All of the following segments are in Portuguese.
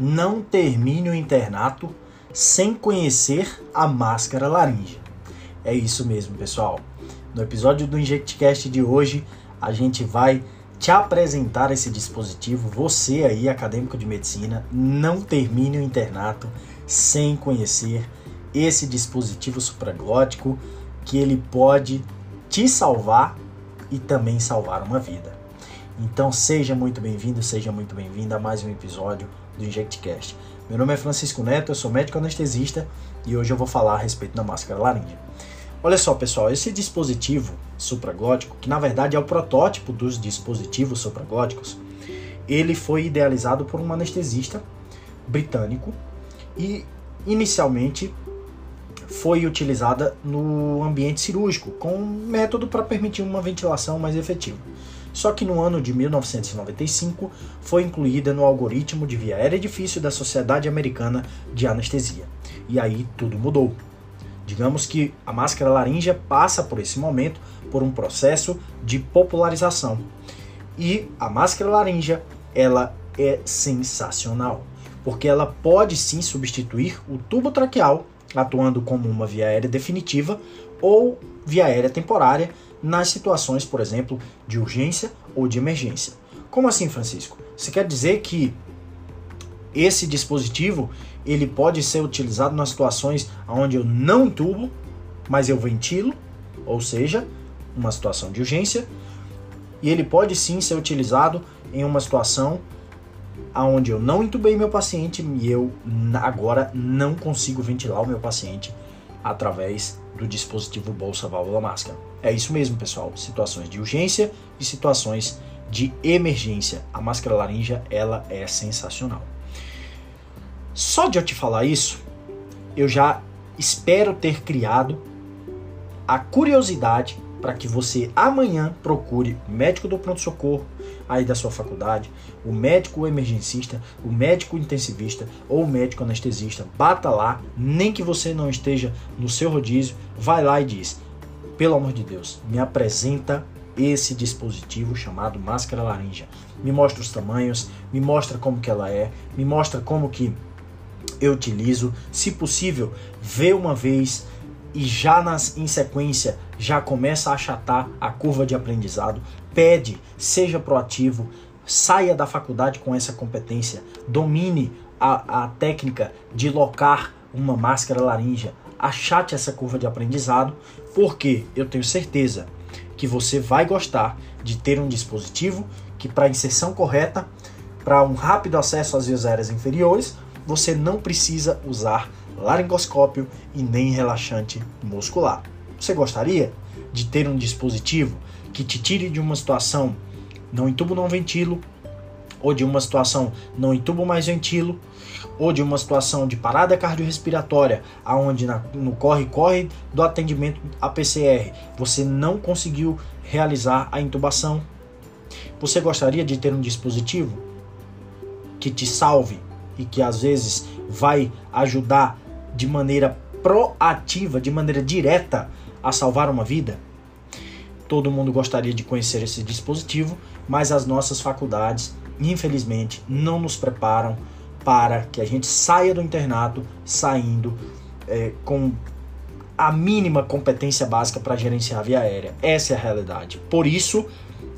não termine o internato sem conhecer a máscara laríngea. É isso mesmo, pessoal. No episódio do InjectCast de hoje, a gente vai te apresentar esse dispositivo. Você aí, acadêmico de medicina, não termine o internato sem conhecer esse dispositivo supraglótico que ele pode te salvar e também salvar uma vida. Então seja muito bem-vindo, seja muito bem-vinda a mais um episódio do InjectCast. Meu nome é Francisco Neto, eu sou médico anestesista e hoje eu vou falar a respeito da máscara laríngea. Olha só, pessoal, esse dispositivo supraglótico, que na verdade é o protótipo dos dispositivos supraglóticos, ele foi idealizado por um anestesista britânico e inicialmente foi utilizada no ambiente cirúrgico, com um método para permitir uma ventilação mais efetiva. Só que no ano de 1995 foi incluída no algoritmo de via aérea difícil da Sociedade Americana de Anestesia. E aí tudo mudou. Digamos que a máscara laríngea passa por esse momento por um processo de popularização. E a máscara laríngea, ela é sensacional, porque ela pode sim substituir o tubo traqueal, atuando como uma via aérea definitiva ou via aérea temporária nas situações, por exemplo, de urgência ou de emergência. Como assim, Francisco? Você quer dizer que esse dispositivo ele pode ser utilizado nas situações onde eu não entubo, mas eu ventilo, ou seja, uma situação de urgência, e ele pode sim ser utilizado em uma situação onde eu não entubei meu paciente e eu agora não consigo ventilar o meu paciente através do dispositivo bolsa válvula máscara. É isso mesmo, pessoal. Situações de urgência e situações de emergência. A máscara laríngea, ela é sensacional. Só de eu te falar isso, eu já espero ter criado a curiosidade para que você amanhã procure o médico do pronto-socorro aí da sua faculdade, o médico emergencista, o médico intensivista ou o médico anestesista. Bata lá, nem que você não esteja no seu rodízio, vai lá e diz: pelo amor de Deus, me apresenta esse dispositivo chamado máscara laríngea. Me mostra os tamanhos, me mostra como que ela é, me mostra como que eu utilizo, se possível, vê uma vez e já nas, em sequência já começa a achatar a curva de aprendizado, pede, seja proativo, saia da faculdade com essa competência, domine a, a técnica de locar uma máscara laríngea, achate essa curva de aprendizado, porque eu tenho certeza que você vai gostar de ter um dispositivo que para inserção correta, para um rápido acesso às vias aéreas inferiores, você não precisa usar laringoscópio e nem relaxante muscular. Você gostaria de ter um dispositivo que te tire de uma situação não entubo, não ventilo, ou de uma situação não entubo, mais ventilo, ou de uma situação de parada cardiorrespiratória, aonde no corre-corre do atendimento a PCR você não conseguiu realizar a intubação. Você gostaria de ter um dispositivo que te salve e que às vezes vai ajudar de maneira proativa, de maneira direta a salvar uma vida? Todo mundo gostaria de conhecer esse dispositivo, mas as nossas faculdades, infelizmente, não nos preparam para que a gente saia do internato saindo é, com a mínima competência básica para gerenciar a via aérea. Essa é a realidade. Por isso,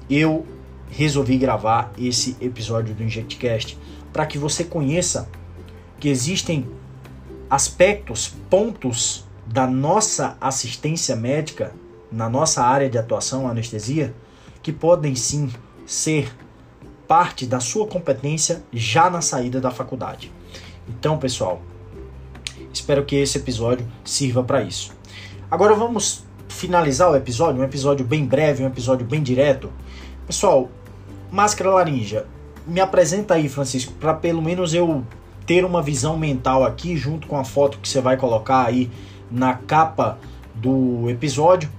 eu resolvi gravar esse episódio do InjectCast para que você conheça que existem aspectos, pontos da nossa assistência médica na nossa área de atuação, anestesia, que podem sim ser parte da sua competência já na saída da faculdade. Então, pessoal, espero que esse episódio sirva para isso. Agora vamos finalizar o episódio, um episódio bem breve, um episódio bem direto. Pessoal, máscara laríngea, me apresenta aí, Francisco, para pelo menos eu ter uma visão mental aqui, junto com a foto que você vai colocar aí na capa do episódio.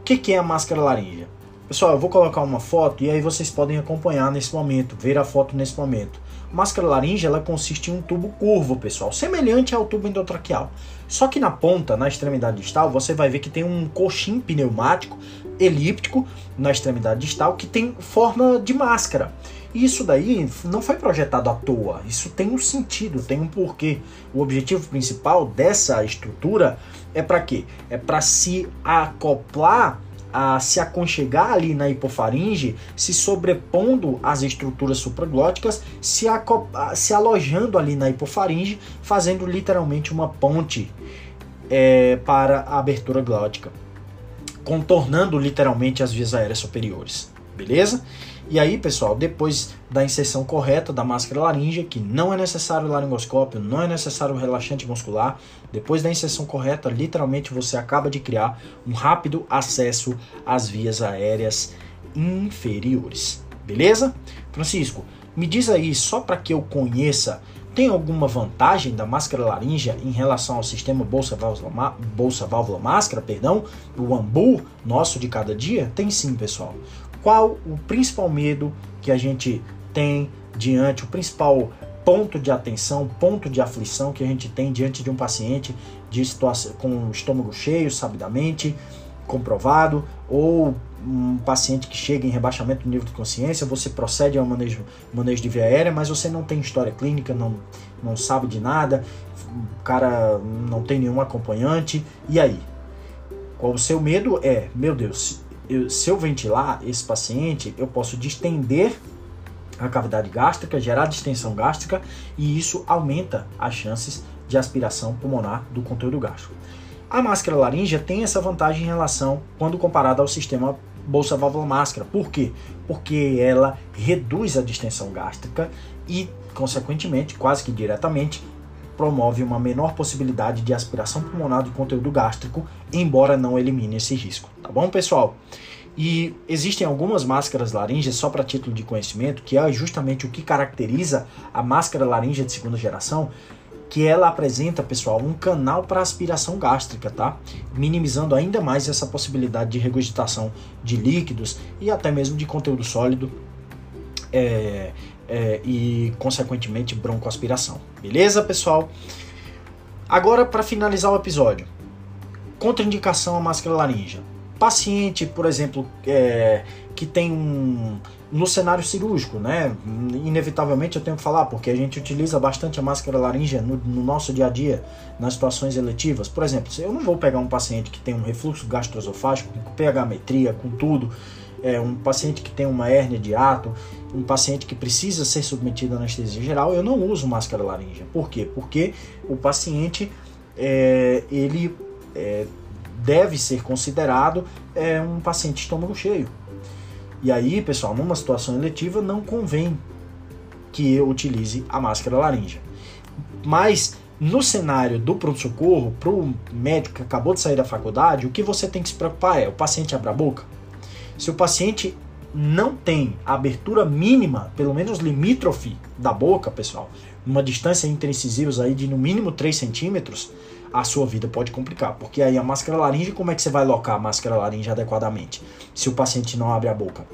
O que, que é a máscara laríngea? Pessoal, eu vou colocar uma foto e aí vocês podem acompanhar nesse momento, ver a foto nesse momento. máscara laringe ela consiste em um tubo curvo, pessoal, semelhante ao tubo endotraqueal. Só que na ponta, na extremidade distal, você vai ver que tem um coxim pneumático elíptico na extremidade distal que tem forma de máscara. Isso daí não foi projetado à toa, isso tem um sentido, tem um porquê. O objetivo principal dessa estrutura é para quê? É para se acoplar a se aconchegar ali na hipofaringe, se sobrepondo às estruturas supraglóticas, se, se alojando ali na hipofaringe, fazendo literalmente uma ponte é, para a abertura glótica, contornando literalmente as vias aéreas superiores. Beleza? E aí, pessoal, depois da inserção correta da máscara laríngea, que não é necessário laringoscópio, não é necessário relaxante muscular, depois da inserção correta, literalmente você acaba de criar um rápido acesso às vias aéreas inferiores. Beleza? Francisco, me diz aí, só para que eu conheça, tem alguma vantagem da máscara laríngea em relação ao sistema bolsa-válvula bolsa -válvula máscara, perdão, o AMBU nosso de cada dia? Tem sim, pessoal qual o principal medo que a gente tem diante, o principal ponto de atenção, ponto de aflição que a gente tem diante de um paciente de situação, com o estômago cheio, sabidamente, comprovado, ou um paciente que chega em rebaixamento do nível de consciência, você procede ao manejo, manejo de via aérea, mas você não tem história clínica, não, não sabe de nada, o cara não tem nenhum acompanhante, e aí? Qual o seu medo é, meu Deus, eu, se eu ventilar esse paciente, eu posso distender a cavidade gástrica, gerar distensão gástrica e isso aumenta as chances de aspiração pulmonar do conteúdo gástrico. A máscara laríngea tem essa vantagem em relação quando comparada ao sistema bolsa válvula máscara. Por quê? Porque ela reduz a distensão gástrica e, consequentemente, quase que diretamente, promove uma menor possibilidade de aspiração pulmonar do conteúdo gástrico, embora não elimine esse risco. Tá bom, pessoal? E existem algumas máscaras laríngeas, só para título de conhecimento, que é justamente o que caracteriza a máscara laríngea de segunda geração, que ela apresenta, pessoal, um canal para aspiração gástrica, tá? Minimizando ainda mais essa possibilidade de regurgitação de líquidos e até mesmo de conteúdo sólido é, é, e, consequentemente, broncoaspiração. Beleza, pessoal? Agora, para finalizar o episódio, contraindicação à máscara laríngea. Paciente, por exemplo, é, que tem um. No cenário cirúrgico, né? Inevitavelmente eu tenho que falar, porque a gente utiliza bastante a máscara laríngea no, no nosso dia a dia, nas situações eletivas. Por exemplo, eu não vou pegar um paciente que tem um refluxo gastroesofágico, com pH metria, com tudo, é, um paciente que tem uma hérnia de ato, um paciente que precisa ser submetido à anestesia geral, eu não uso máscara laríngea. Por quê? Porque o paciente é, ele é, deve ser considerado é, um paciente estômago cheio. E aí, pessoal, numa situação eletiva não convém que eu utilize a máscara laríngea. Mas no cenário do pronto-socorro, para o médico que acabou de sair da faculdade, o que você tem que se preocupar é: o paciente abre a boca? Se o paciente não tem abertura mínima, pelo menos limítrofe da boca, pessoal, uma distância interincisivos aí de no mínimo 3 centímetros, a sua vida pode complicar. Porque aí a máscara laringe, como é que você vai locar a máscara laringe adequadamente? Se o paciente não abre a boca.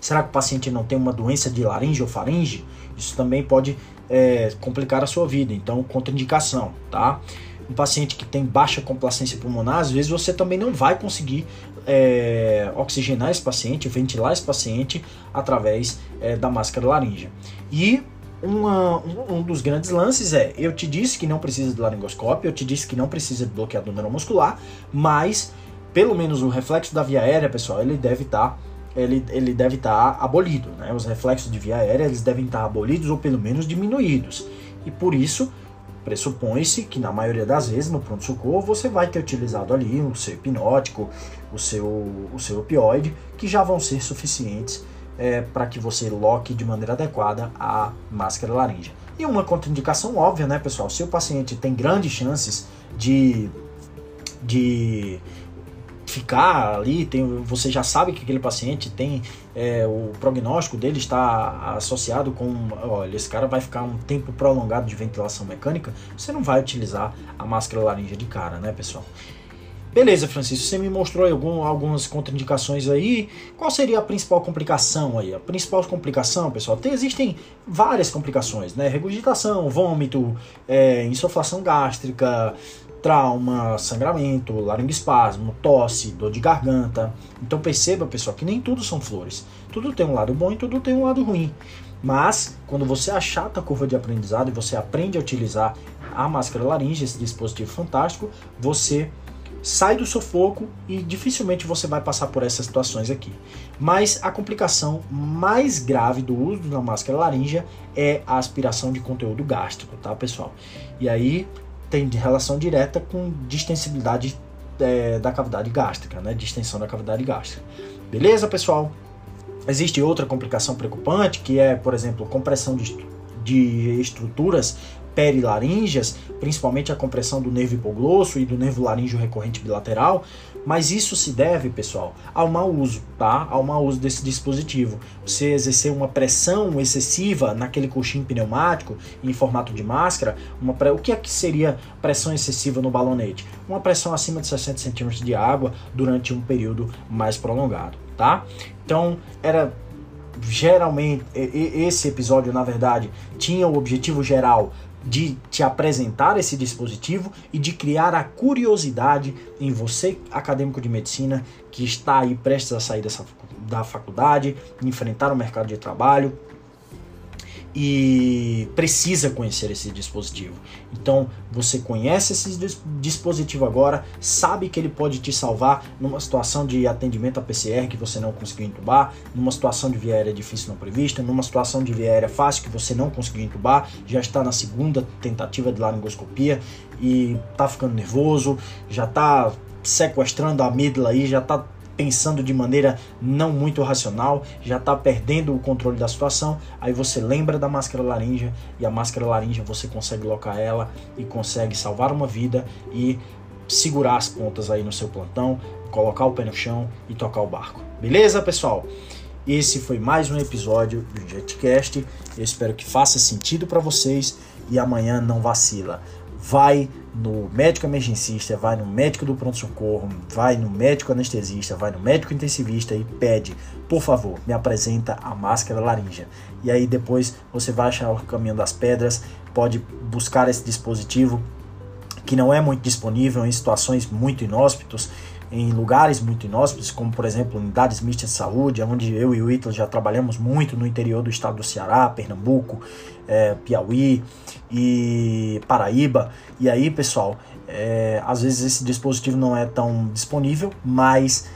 Será que o paciente não tem uma doença de laringe ou faringe? Isso também pode é, complicar a sua vida. Então, contraindicação, tá? Um paciente que tem baixa complacência pulmonar, às vezes você também não vai conseguir é, oxigenar esse paciente, ventilar esse paciente através é, da máscara laríngea. E uma, um, um, dos grandes lances é: eu te disse que não precisa de laringoscópio, eu te disse que não precisa de bloqueador neuromuscular, mas pelo menos o reflexo da via aérea, pessoal, ele deve estar. Tá, ele, ele deve estar tá abolido, né? Os reflexos de via aérea eles devem estar tá abolidos ou pelo menos diminuídos. E por isso Pressupõe-se que na maioria das vezes no pronto-socorro você vai ter utilizado ali o seu hipnótico, o seu, o seu opioide, que já vão ser suficientes é, para que você loque de maneira adequada a máscara laríngea. E uma contraindicação óbvia, né, pessoal? Se o paciente tem grandes chances de, de ficar ali, tem, você já sabe que aquele paciente tem é, o prognóstico dele está associado com, olha, esse cara vai ficar um tempo prolongado de ventilação mecânica, você não vai utilizar a máscara laríngea de cara, né, pessoal? Beleza, Francisco, você me mostrou algum, algumas contraindicações aí. Qual seria a principal complicação aí? A principal complicação, pessoal, tem, existem várias complicações, né? Regurgitação, vômito, é, insuflação gástrica, trauma, sangramento, laringoespasmo, tosse, dor de garganta. Então perceba, pessoal, que nem tudo são flores. Tudo tem um lado bom e tudo tem um lado ruim. Mas, quando você achata a curva de aprendizado e você aprende a utilizar a máscara laringe, esse dispositivo fantástico, você sai do sufoco e dificilmente você vai passar por essas situações aqui. Mas a complicação mais grave do uso da máscara laríngea é a aspiração de conteúdo gástrico, tá, pessoal? E aí tem relação direta com distensibilidade é, da cavidade gástrica, né? Distensão da cavidade gástrica. Beleza, pessoal? Existe outra complicação preocupante, que é, por exemplo, compressão de, de estruturas perilaríngeas, principalmente a compressão do nervo hipoglosso e do nervo laríngeo recorrente bilateral, mas isso se deve, pessoal, ao mau uso, tá? Ao mau uso desse dispositivo. Você exercer uma pressão excessiva naquele coxim pneumático em formato de máscara, uma pre... o que é que seria pressão excessiva no balonete? Uma pressão acima de 60 centímetros de água durante um período mais prolongado, tá? Então, era geralmente esse episódio, na verdade, tinha o objetivo geral de te apresentar esse dispositivo e de criar a curiosidade em você, acadêmico de medicina, que está aí prestes a sair dessa, da faculdade, enfrentar o mercado de trabalho, e precisa conhecer esse dispositivo. Então, você conhece esse dispositivo agora, sabe que ele pode te salvar numa situação de atendimento a PCR que você não conseguiu entubar, numa situação de via aérea difícil não prevista, numa situação de via aérea fácil que você não conseguiu entubar, já está na segunda tentativa de laringoscopia e está ficando nervoso, já está sequestrando a amígdala aí, já está pensando de maneira não muito racional, já está perdendo o controle da situação, aí você lembra da máscara laríngea e a máscara laríngea você consegue locar ela e consegue salvar uma vida e segurar as pontas aí no seu plantão, colocar o pé no chão e tocar o barco. Beleza, pessoal? Esse foi mais um episódio do JetCast. Eu espero que faça sentido para vocês e amanhã não vacila. Vai no médico emergencista, vai no médico do pronto-socorro, vai no médico anestesista, vai no médico intensivista e pede, por favor, me apresenta a máscara laríngea. E aí depois você vai achar o caminho das pedras, pode buscar esse dispositivo que não é muito disponível em situações muito inóspitos em lugares muito inóspitos, como por exemplo unidades mistas de saúde, onde eu e o Ítalo já trabalhamos muito no interior do estado do Ceará, Pernambuco, é, Piauí e Paraíba. E aí, pessoal, é, às vezes esse dispositivo não é tão disponível, mas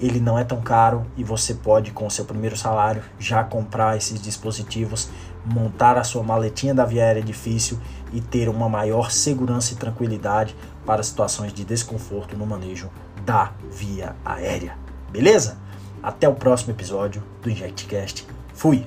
ele não é tão caro e você pode, com o seu primeiro salário, já comprar esses dispositivos, montar a sua maletinha da via aérea difícil e ter uma maior segurança e tranquilidade para situações de desconforto no manejo da via aérea. Beleza? Até o próximo episódio do InjectCast. Fui!